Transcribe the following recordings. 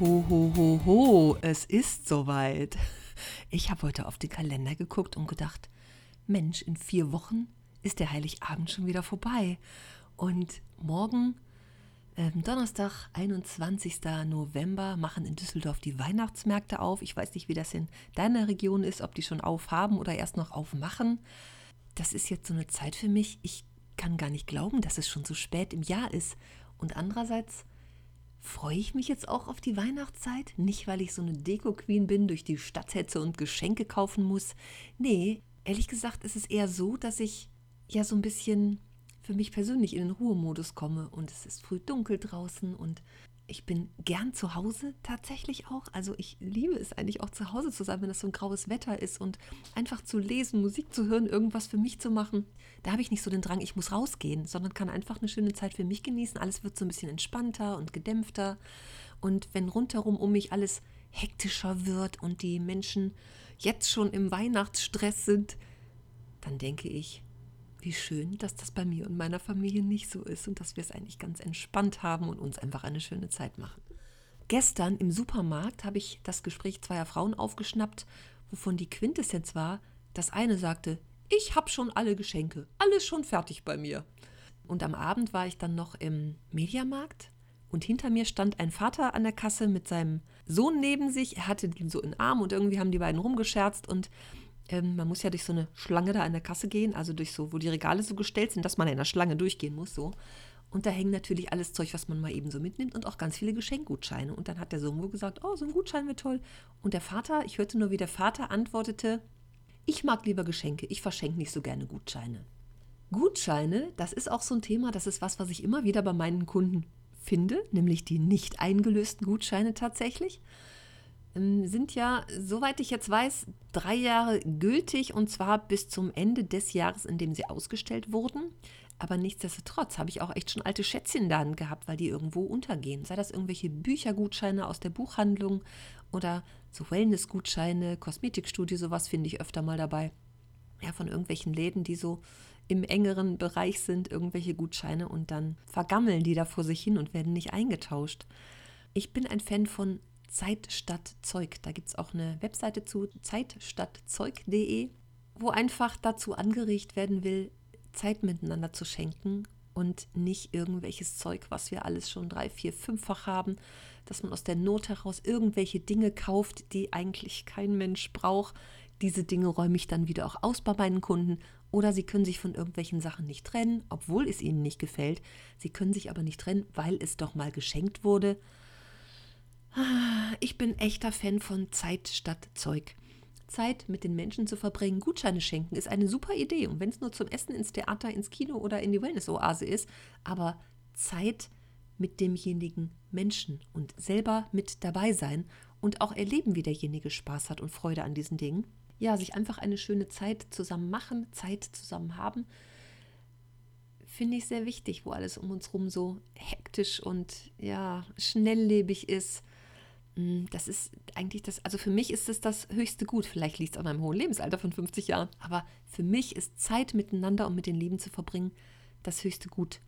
Ho, ho, ho, ho, es ist soweit. Ich habe heute auf den Kalender geguckt und gedacht, Mensch, in vier Wochen ist der Heiligabend schon wieder vorbei. Und morgen, äh, Donnerstag, 21. November, machen in Düsseldorf die Weihnachtsmärkte auf. Ich weiß nicht, wie das in deiner Region ist, ob die schon aufhaben oder erst noch aufmachen. Das ist jetzt so eine Zeit für mich. Ich kann gar nicht glauben, dass es schon so spät im Jahr ist. Und andererseits freue ich mich jetzt auch auf die Weihnachtszeit. Nicht, weil ich so eine Deko-Queen bin, durch die Stadt hetze und Geschenke kaufen muss. Nee, ehrlich gesagt ist es eher so, dass ich ja so ein bisschen für mich persönlich in den Ruhemodus komme und es ist früh dunkel draußen und ich bin gern zu Hause tatsächlich auch. Also ich liebe es eigentlich auch zu Hause zu sein, wenn das so ein graues Wetter ist und einfach zu lesen, Musik zu hören, irgendwas für mich zu machen. Da habe ich nicht so den Drang, ich muss rausgehen, sondern kann einfach eine schöne Zeit für mich genießen. Alles wird so ein bisschen entspannter und gedämpfter. Und wenn rundherum um mich alles hektischer wird und die Menschen jetzt schon im Weihnachtsstress sind, dann denke ich, wie schön, dass das bei mir und meiner Familie nicht so ist und dass wir es eigentlich ganz entspannt haben und uns einfach eine schöne Zeit machen. Gestern im Supermarkt habe ich das Gespräch zweier Frauen aufgeschnappt, wovon die Quintessenz war, das eine sagte, ich habe schon alle Geschenke, alles schon fertig bei mir. Und am Abend war ich dann noch im Mediamarkt und hinter mir stand ein Vater an der Kasse mit seinem Sohn neben sich. Er hatte ihn so in den Arm und irgendwie haben die beiden rumgescherzt und ähm, man muss ja durch so eine Schlange da an der Kasse gehen, also durch so, wo die Regale so gestellt sind, dass man in der Schlange durchgehen muss, so. Und da hängen natürlich alles Zeug, was man mal eben so mitnimmt und auch ganz viele Geschenkgutscheine. Und dann hat der Sohn wohl gesagt, oh, so ein Gutschein wäre toll. Und der Vater, ich hörte nur, wie der Vater antwortete, ich mag lieber Geschenke, ich verschenke nicht so gerne Gutscheine. Gutscheine, das ist auch so ein Thema, das ist was, was ich immer wieder bei meinen Kunden finde, nämlich die nicht eingelösten Gutscheine tatsächlich. Ähm, sind ja, soweit ich jetzt weiß, drei Jahre gültig und zwar bis zum Ende des Jahres, in dem sie ausgestellt wurden. Aber nichtsdestotrotz habe ich auch echt schon alte Schätzchen da gehabt, weil die irgendwo untergehen. Sei das irgendwelche Büchergutscheine aus der Buchhandlung oder so Wellnessgutscheine, Kosmetikstudie, sowas finde ich öfter mal dabei. Ja, von irgendwelchen Läden, die so im engeren Bereich sind, irgendwelche Gutscheine und dann vergammeln die da vor sich hin und werden nicht eingetauscht. Ich bin ein Fan von Zeit statt Zeug. Da gibt es auch eine Webseite zu, zeitstattzeug.de, wo einfach dazu angeregt werden will, Zeit miteinander zu schenken und nicht irgendwelches Zeug, was wir alles schon drei, vier, fünffach haben, dass man aus der Not heraus irgendwelche Dinge kauft, die eigentlich kein Mensch braucht. Diese Dinge räume ich dann wieder auch aus bei meinen Kunden. Oder sie können sich von irgendwelchen Sachen nicht trennen, obwohl es ihnen nicht gefällt. Sie können sich aber nicht trennen, weil es doch mal geschenkt wurde. Ich bin echter Fan von Zeit statt Zeug. Zeit mit den Menschen zu verbringen, Gutscheine schenken, ist eine super Idee. Und wenn es nur zum Essen ins Theater, ins Kino oder in die Wellness-Oase ist, aber Zeit mit demjenigen Menschen und selber mit dabei sein und auch erleben, wie derjenige Spaß hat und Freude an diesen Dingen. Ja, sich einfach eine schöne Zeit zusammen machen, Zeit zusammen haben, finde ich sehr wichtig, wo alles um uns herum so hektisch und ja, schnelllebig ist das ist eigentlich das, also für mich ist es das höchste Gut. Vielleicht liegt es an einem hohen Lebensalter von 50 Jahren, aber für mich ist Zeit miteinander und mit den Lieben zu verbringen das höchste Gut.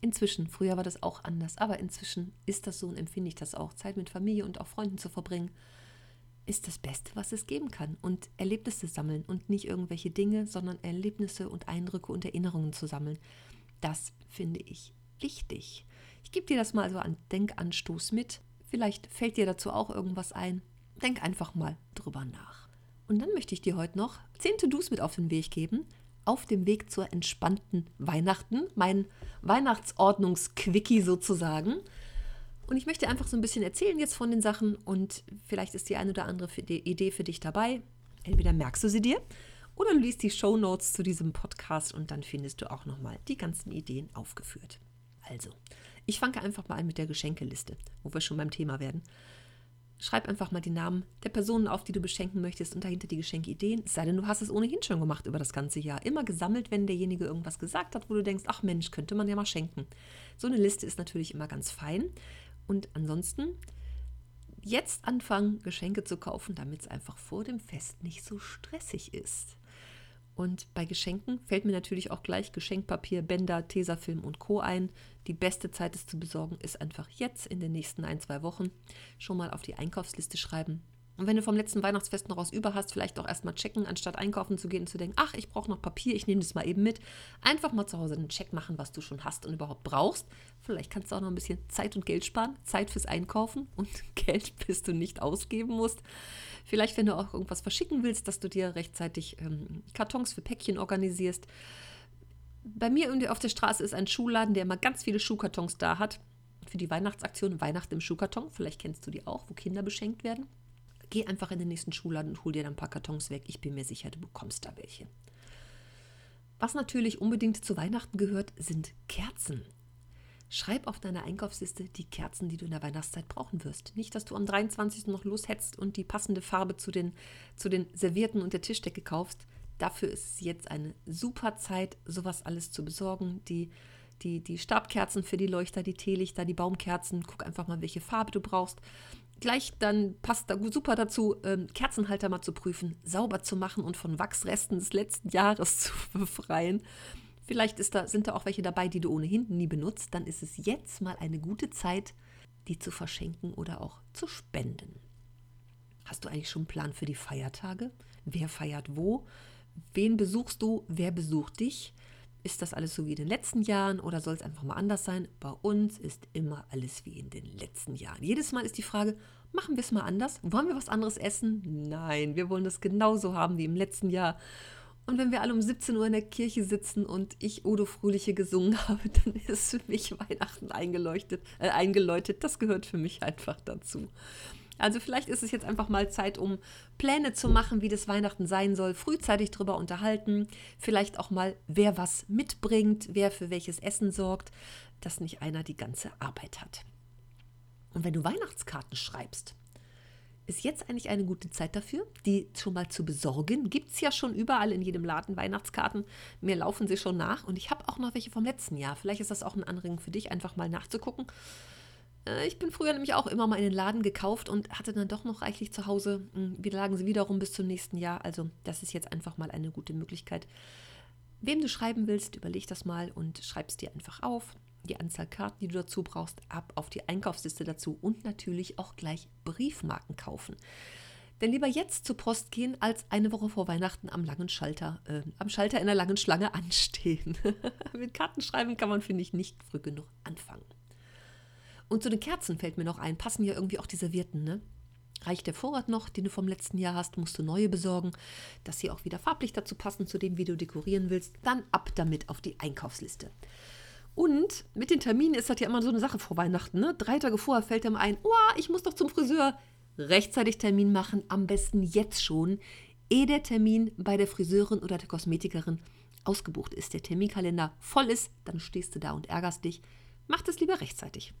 Inzwischen, früher war das auch anders, aber inzwischen ist das so und empfinde ich das auch. Zeit mit Familie und auch Freunden zu verbringen, ist das Beste, was es geben kann. Und Erlebnisse sammeln und nicht irgendwelche Dinge, sondern Erlebnisse und Eindrücke und Erinnerungen zu sammeln. Das finde ich wichtig. Ich gebe dir das mal so an Denkanstoß mit. Vielleicht fällt dir dazu auch irgendwas ein. Denk einfach mal drüber nach. Und dann möchte ich dir heute noch 10 To-Dos mit auf den Weg geben. Auf dem Weg zur entspannten Weihnachten. Mein Weihnachtsordnungsquickie sozusagen. Und ich möchte einfach so ein bisschen erzählen jetzt von den Sachen und vielleicht ist die eine oder andere Idee für dich dabei. Entweder merkst du sie dir Oder du liest die Show Notes zu diesem Podcast und dann findest du auch nochmal die ganzen Ideen aufgeführt. Also, ich fange einfach mal an mit der Geschenkeliste, wo wir schon beim Thema werden. Schreib einfach mal die Namen der Personen auf, die du beschenken möchtest und dahinter die Geschenkideen. Es sei denn, du hast es ohnehin schon gemacht über das ganze Jahr. Immer gesammelt, wenn derjenige irgendwas gesagt hat, wo du denkst, ach Mensch, könnte man ja mal schenken. So eine Liste ist natürlich immer ganz fein. Und ansonsten jetzt anfangen, Geschenke zu kaufen, damit es einfach vor dem Fest nicht so stressig ist. Und bei Geschenken fällt mir natürlich auch gleich Geschenkpapier, Bänder, Tesafilm und Co. ein. Die beste Zeit, es zu besorgen, ist einfach jetzt in den nächsten ein, zwei Wochen schon mal auf die Einkaufsliste schreiben. Und wenn du vom letzten Weihnachtsfest noch was über hast, vielleicht auch erstmal checken, anstatt einkaufen zu gehen und zu denken, ach, ich brauche noch Papier, ich nehme das mal eben mit. Einfach mal zu Hause einen Check machen, was du schon hast und überhaupt brauchst. Vielleicht kannst du auch noch ein bisschen Zeit und Geld sparen. Zeit fürs Einkaufen und Geld, bis du nicht ausgeben musst. Vielleicht, wenn du auch irgendwas verschicken willst, dass du dir rechtzeitig ähm, Kartons für Päckchen organisierst. Bei mir auf der Straße ist ein Schuhladen, der immer ganz viele Schuhkartons da hat. Für die Weihnachtsaktion Weihnachten im Schuhkarton. Vielleicht kennst du die auch, wo Kinder beschenkt werden. Geh einfach in den nächsten Schuhladen und hol dir dann ein paar Kartons weg. Ich bin mir sicher, du bekommst da welche. Was natürlich unbedingt zu Weihnachten gehört, sind Kerzen. Schreib auf deine Einkaufsliste die Kerzen, die du in der Weihnachtszeit brauchen wirst. Nicht, dass du am 23. noch loshetzt und die passende Farbe zu den, zu den Servierten und der Tischdecke kaufst. Dafür ist es jetzt eine super Zeit, sowas alles zu besorgen. Die, die, die Stabkerzen für die Leuchter, die Teelichter, die Baumkerzen. Guck einfach mal, welche Farbe du brauchst. Gleich dann passt da super dazu, ähm, Kerzenhalter mal zu prüfen, sauber zu machen und von Wachsresten des letzten Jahres zu befreien. Vielleicht da, sind da auch welche dabei, die du ohnehin nie benutzt. Dann ist es jetzt mal eine gute Zeit, die zu verschenken oder auch zu spenden. Hast du eigentlich schon einen Plan für die Feiertage? Wer feiert wo? Wen besuchst du? Wer besucht dich? Ist das alles so wie in den letzten Jahren oder soll es einfach mal anders sein? Bei uns ist immer alles wie in den letzten Jahren. Jedes Mal ist die Frage, machen wir es mal anders? Wollen wir was anderes essen? Nein, wir wollen das genauso haben wie im letzten Jahr. Und wenn wir alle um 17 Uhr in der Kirche sitzen und ich Odo Fröhliche gesungen habe, dann ist für mich Weihnachten eingeleuchtet, äh, eingeläutet. Das gehört für mich einfach dazu. Also vielleicht ist es jetzt einfach mal Zeit, um Pläne zu machen, wie das Weihnachten sein soll, frühzeitig darüber unterhalten, vielleicht auch mal, wer was mitbringt, wer für welches Essen sorgt, dass nicht einer die ganze Arbeit hat. Und wenn du Weihnachtskarten schreibst, ist jetzt eigentlich eine gute Zeit dafür, die schon mal zu besorgen. Gibt es ja schon überall in jedem Laden Weihnachtskarten. Mir laufen sie schon nach und ich habe auch noch welche vom letzten Jahr. Vielleicht ist das auch ein Anregen für dich, einfach mal nachzugucken. Äh, ich bin früher nämlich auch immer mal in den Laden gekauft und hatte dann doch noch reichlich zu Hause. Hm, wir lagen sie wiederum bis zum nächsten Jahr. Also das ist jetzt einfach mal eine gute Möglichkeit. Wem du schreiben willst, überleg das mal und schreib es dir einfach auf die Anzahl Karten, die du dazu brauchst, ab auf die Einkaufsliste dazu und natürlich auch gleich Briefmarken kaufen. Denn lieber jetzt zur Post gehen, als eine Woche vor Weihnachten am langen Schalter, äh, am Schalter in einer langen Schlange anstehen. Mit Kartenschreiben kann man, finde ich, nicht früh genug anfangen. Und zu den Kerzen fällt mir noch ein, passen ja irgendwie auch die Servierten, ne? Reicht der Vorrat noch, den du vom letzten Jahr hast, musst du neue besorgen, dass sie auch wieder farblich dazu passen, zu dem, wie du dekorieren willst. Dann ab damit auf die Einkaufsliste. Und mit den Terminen ist das ja immer so eine Sache vor Weihnachten. Ne? Drei Tage vorher fällt einem ein, oh, ich muss doch zum Friseur. Rechtzeitig Termin machen, am besten jetzt schon, ehe der Termin bei der Friseurin oder der Kosmetikerin ausgebucht ist. Der Terminkalender voll ist, dann stehst du da und ärgerst dich. Mach das lieber rechtzeitig.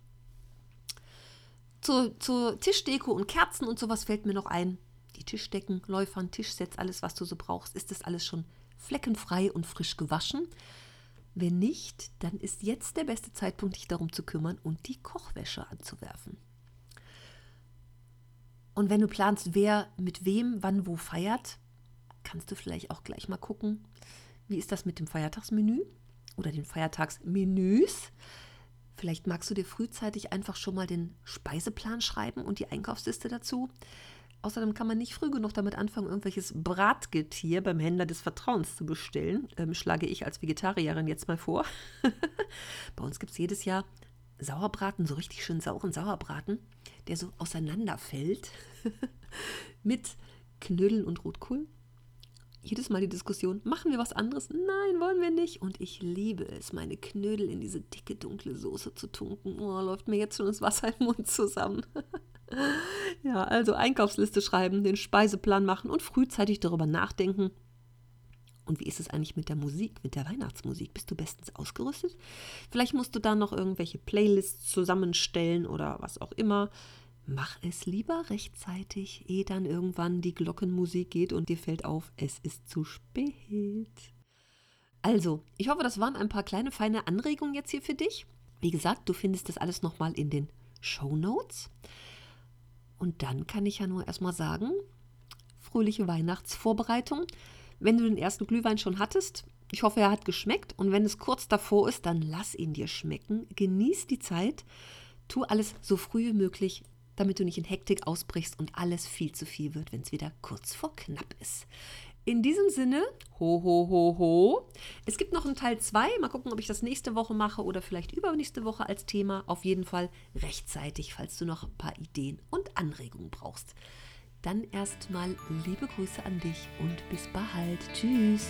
Zur, zur Tischdeko und Kerzen und sowas fällt mir noch ein. Die Tischdecken, Läufern, Tischsets, alles, was du so brauchst, ist das alles schon fleckenfrei und frisch gewaschen. Wenn nicht, dann ist jetzt der beste Zeitpunkt, dich darum zu kümmern und die Kochwäsche anzuwerfen. Und wenn du planst, wer mit wem wann wo feiert, kannst du vielleicht auch gleich mal gucken, wie ist das mit dem Feiertagsmenü oder den Feiertagsmenüs. Vielleicht magst du dir frühzeitig einfach schon mal den Speiseplan schreiben und die Einkaufsliste dazu. Außerdem kann man nicht früh genug damit anfangen, irgendwelches Bratgetier beim Händler des Vertrauens zu bestellen. Ähm, schlage ich als Vegetarierin jetzt mal vor. Bei uns gibt es jedes Jahr Sauerbraten, so richtig schön sauren Sauerbraten, der so auseinanderfällt mit Knödeln und Rotkohl. Jedes Mal die Diskussion, machen wir was anderes? Nein, wollen wir nicht. Und ich liebe es, meine Knödel in diese dicke, dunkle Soße zu tunken. Oh, läuft mir jetzt schon das Wasser im Mund zusammen. Ja, also Einkaufsliste schreiben, den Speiseplan machen und frühzeitig darüber nachdenken, Und wie ist es eigentlich mit der Musik, mit der Weihnachtsmusik? Bist du bestens ausgerüstet? Vielleicht musst du da noch irgendwelche Playlists zusammenstellen oder was auch immer. Mach es lieber rechtzeitig, ehe dann irgendwann die Glockenmusik geht und dir fällt auf, es ist zu spät. Also, ich hoffe, das waren ein paar kleine feine Anregungen jetzt hier für dich. Wie gesagt, du findest das alles nochmal in den Show Notes. Und dann kann ich ja nur erstmal sagen, fröhliche Weihnachtsvorbereitung. Wenn du den ersten Glühwein schon hattest, ich hoffe, er hat geschmeckt. Und wenn es kurz davor ist, dann lass ihn dir schmecken. Genieß die Zeit. Tu alles so früh wie möglich, damit du nicht in Hektik ausbrichst und alles viel zu viel wird, wenn es wieder kurz vor knapp ist. In diesem Sinne, ho, ho, ho, ho. Es gibt noch einen Teil 2. Mal gucken, ob ich das nächste Woche mache oder vielleicht übernächste Woche als Thema. Auf jeden Fall rechtzeitig, falls du noch ein paar Ideen und Anregungen brauchst. Dann erstmal liebe Grüße an dich und bis bald. Tschüss.